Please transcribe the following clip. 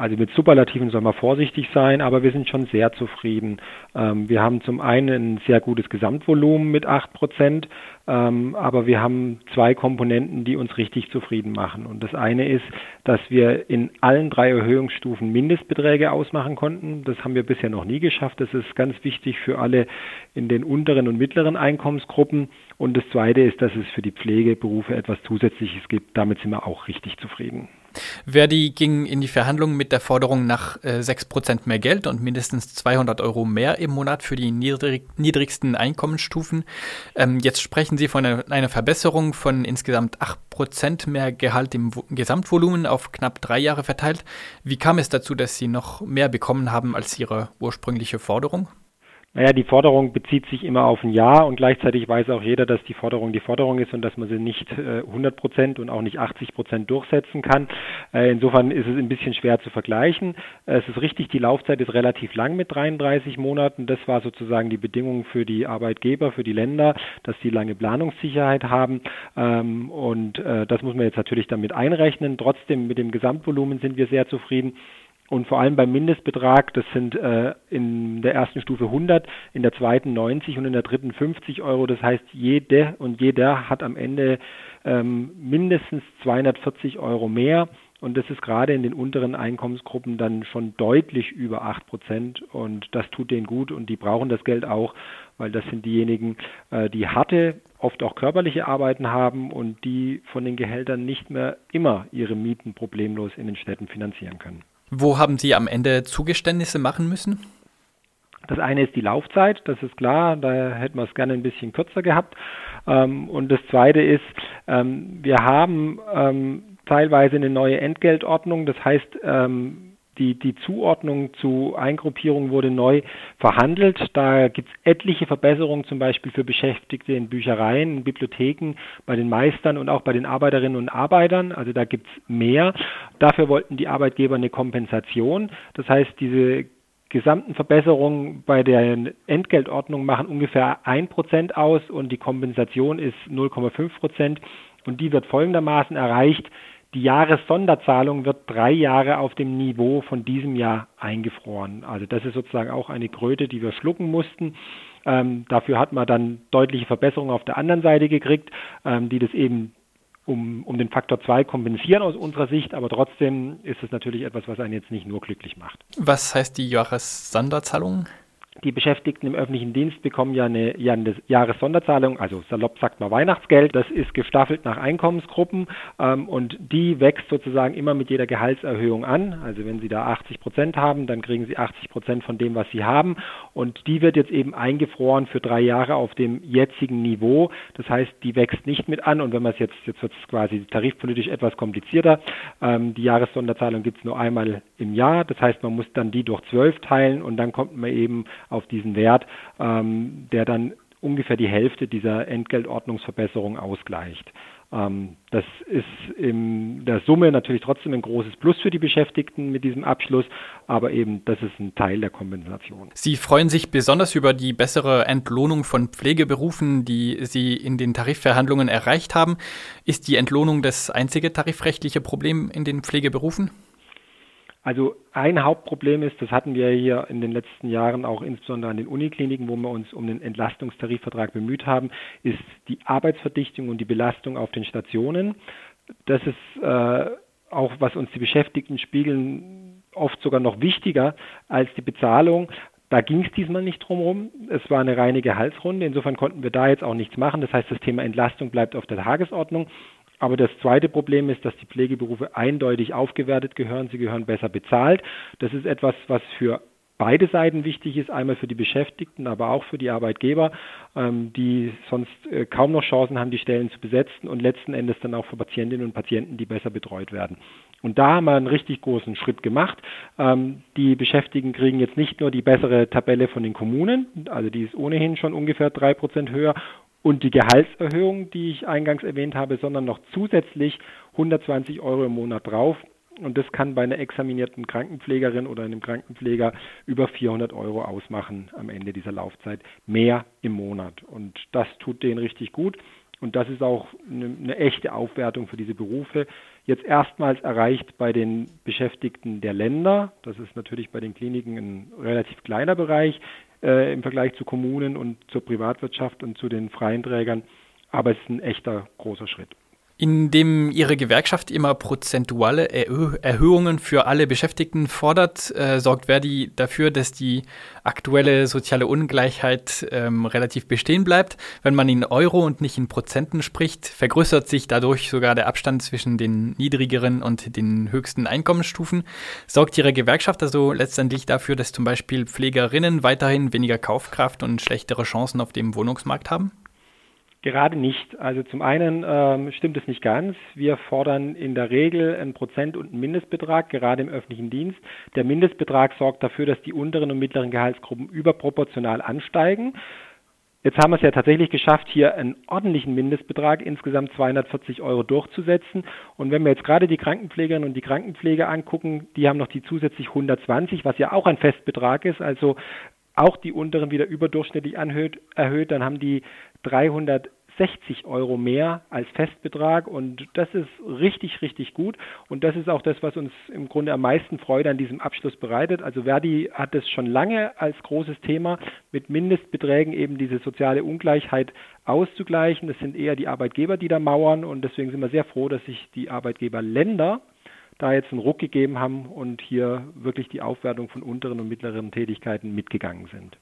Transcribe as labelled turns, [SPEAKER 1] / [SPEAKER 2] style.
[SPEAKER 1] Also mit Superlativen soll man vorsichtig sein, aber wir sind schon sehr zufrieden. Ähm, wir haben zum einen ein sehr gutes Gesamtvolumen mit 8 Prozent, ähm, aber wir haben zwei Komponenten, die uns richtig zufrieden machen. Und das eine ist, dass wir in allen drei Erhöhungsstufen Mindestbeträge ausmachen konnten. Das haben wir bisher noch nie geschafft. Das ist ganz wichtig für alle in den unteren und mittleren Einkommensgruppen. Und das zweite ist, dass es für die Pflegeberufe etwas Zusätzliches gibt. Damit sind wir auch richtig zufrieden.
[SPEAKER 2] Verdi ging in die Verhandlungen mit der Forderung nach äh, 6% mehr Geld und mindestens 200 Euro mehr im Monat für die niedrig, niedrigsten Einkommensstufen. Ähm, jetzt sprechen Sie von einer, einer Verbesserung von insgesamt 8% mehr Gehalt im Gesamtvolumen auf knapp drei Jahre verteilt. Wie kam es dazu, dass Sie noch mehr bekommen haben als Ihre ursprüngliche Forderung?
[SPEAKER 1] Naja, die Forderung bezieht sich immer auf ein Jahr und gleichzeitig weiß auch jeder, dass die Forderung die Forderung ist und dass man sie nicht äh, 100 Prozent und auch nicht 80 Prozent durchsetzen kann. Äh, insofern ist es ein bisschen schwer zu vergleichen. Äh, es ist richtig, die Laufzeit ist relativ lang mit 33 Monaten. Das war sozusagen die Bedingung für die Arbeitgeber, für die Länder, dass sie lange Planungssicherheit haben. Ähm, und äh, das muss man jetzt natürlich damit einrechnen. Trotzdem mit dem Gesamtvolumen sind wir sehr zufrieden. Und vor allem beim Mindestbetrag, das sind äh, in der ersten Stufe 100, in der zweiten 90 und in der dritten 50 Euro. Das heißt, jede und jeder hat am Ende ähm, mindestens 240 Euro mehr. Und das ist gerade in den unteren Einkommensgruppen dann schon deutlich über 8 Prozent. Und das tut denen gut und die brauchen das Geld auch, weil das sind diejenigen, äh, die harte, oft auch körperliche Arbeiten haben und die von den Gehältern nicht mehr immer ihre Mieten problemlos in den Städten finanzieren können.
[SPEAKER 2] Wo haben Sie am Ende Zugeständnisse machen müssen?
[SPEAKER 1] Das eine ist die Laufzeit, das ist klar, da hätten wir es gerne ein bisschen kürzer gehabt. Ähm, und das zweite ist, ähm, wir haben ähm, teilweise eine neue Entgeltordnung, das heißt, die, die Zuordnung zu Eingruppierung wurde neu verhandelt. Da gibt es etliche Verbesserungen, zum Beispiel für Beschäftigte in Büchereien, in Bibliotheken, bei den Meistern und auch bei den Arbeiterinnen und Arbeitern. Also da gibt es mehr. Dafür wollten die Arbeitgeber eine Kompensation. Das heißt, diese gesamten Verbesserungen bei der Entgeltordnung machen ungefähr ein Prozent aus und die Kompensation ist 0,5 Prozent. Und die wird folgendermaßen erreicht. Die Jahressonderzahlung wird drei Jahre auf dem Niveau von diesem Jahr eingefroren. Also das ist sozusagen auch eine Kröte, die wir schlucken mussten. Ähm, dafür hat man dann deutliche Verbesserungen auf der anderen Seite gekriegt, ähm, die das eben um, um den Faktor 2 kompensieren aus unserer Sicht, aber trotzdem ist es natürlich etwas, was einen jetzt nicht nur glücklich macht.
[SPEAKER 2] Was heißt die Jahressonderzahlung?
[SPEAKER 1] Die Beschäftigten im öffentlichen Dienst bekommen ja eine, ja eine Jahressonderzahlung, also salopp sagt man Weihnachtsgeld. Das ist gestaffelt nach Einkommensgruppen ähm, und die wächst sozusagen immer mit jeder Gehaltserhöhung an. Also wenn Sie da 80 Prozent haben, dann kriegen Sie 80 Prozent von dem, was Sie haben. Und die wird jetzt eben eingefroren für drei Jahre auf dem jetzigen Niveau. Das heißt, die wächst nicht mit an. Und wenn man es jetzt, jetzt wird es quasi tarifpolitisch etwas komplizierter. Ähm, die Jahressonderzahlung gibt es nur einmal im Jahr. Das heißt, man muss dann die durch zwölf teilen und dann kommt man eben auf diesen Wert, ähm, der dann ungefähr die Hälfte dieser Entgeltordnungsverbesserung ausgleicht. Ähm, das ist in der Summe natürlich trotzdem ein großes Plus für die Beschäftigten mit diesem Abschluss, aber eben das ist ein Teil der Kompensation.
[SPEAKER 2] Sie freuen sich besonders über die bessere Entlohnung von Pflegeberufen, die Sie in den Tarifverhandlungen erreicht haben. Ist die Entlohnung das einzige tarifrechtliche Problem in den Pflegeberufen?
[SPEAKER 1] Also ein Hauptproblem ist, das hatten wir hier in den letzten Jahren auch insbesondere an den Unikliniken, wo wir uns um den Entlastungstarifvertrag bemüht haben, ist die Arbeitsverdichtung und die Belastung auf den Stationen. Das ist äh, auch, was uns die Beschäftigten spiegeln, oft sogar noch wichtiger als die Bezahlung. Da ging es diesmal nicht drum rum. Es war eine reine Gehaltsrunde. Insofern konnten wir da jetzt auch nichts machen. Das heißt, das Thema Entlastung bleibt auf der Tagesordnung. Aber das zweite Problem ist, dass die Pflegeberufe eindeutig aufgewertet gehören. Sie gehören besser bezahlt. Das ist etwas, was für beide Seiten wichtig ist, einmal für die Beschäftigten, aber auch für die Arbeitgeber, ähm, die sonst äh, kaum noch Chancen haben, die Stellen zu besetzen und letzten Endes dann auch für Patientinnen und Patienten, die besser betreut werden. Und da haben wir einen richtig großen Schritt gemacht. Ähm, die Beschäftigten kriegen jetzt nicht nur die bessere Tabelle von den Kommunen, also die ist ohnehin schon ungefähr drei Prozent höher und die Gehaltserhöhung, die ich eingangs erwähnt habe, sondern noch zusätzlich 120 Euro im Monat drauf. Und das kann bei einer examinierten Krankenpflegerin oder einem Krankenpfleger über 400 Euro ausmachen am Ende dieser Laufzeit. Mehr im Monat. Und das tut denen richtig gut. Und das ist auch eine, eine echte Aufwertung für diese Berufe. jetzt erstmals erreicht bei den Beschäftigten der Länder. Das ist natürlich bei den Kliniken ein relativ kleiner Bereich äh, im Vergleich zu Kommunen und zur Privatwirtschaft und zu den freien Trägern. Aber es ist ein echter großer Schritt.
[SPEAKER 2] Indem Ihre Gewerkschaft immer prozentuale Erhö Erhöhungen für alle Beschäftigten fordert, äh, sorgt Verdi dafür, dass die aktuelle soziale Ungleichheit ähm, relativ bestehen bleibt. Wenn man in Euro und nicht in Prozenten spricht, vergrößert sich dadurch sogar der Abstand zwischen den niedrigeren und den höchsten Einkommensstufen. Sorgt Ihre Gewerkschaft also letztendlich dafür, dass zum Beispiel Pflegerinnen weiterhin weniger Kaufkraft und schlechtere Chancen auf dem Wohnungsmarkt haben?
[SPEAKER 1] Gerade nicht. Also zum einen ähm, stimmt es nicht ganz. Wir fordern in der Regel einen Prozent- und einen Mindestbetrag, gerade im öffentlichen Dienst. Der Mindestbetrag sorgt dafür, dass die unteren und mittleren Gehaltsgruppen überproportional ansteigen. Jetzt haben wir es ja tatsächlich geschafft, hier einen ordentlichen Mindestbetrag, insgesamt 240 Euro durchzusetzen. Und wenn wir jetzt gerade die Krankenpflegerinnen und die Krankenpfleger angucken, die haben noch die zusätzlich 120, was ja auch ein Festbetrag ist. Also auch die unteren wieder überdurchschnittlich anhöht, erhöht, dann haben die 360 Euro mehr als Festbetrag und das ist richtig, richtig gut und das ist auch das, was uns im Grunde am meisten Freude an diesem Abschluss bereitet. Also Verdi hat es schon lange als großes Thema, mit Mindestbeträgen eben diese soziale Ungleichheit auszugleichen. Das sind eher die Arbeitgeber, die da mauern und deswegen sind wir sehr froh, dass sich die Arbeitgeberländer da jetzt einen Ruck gegeben haben und hier wirklich die Aufwertung von unteren und mittleren Tätigkeiten mitgegangen sind.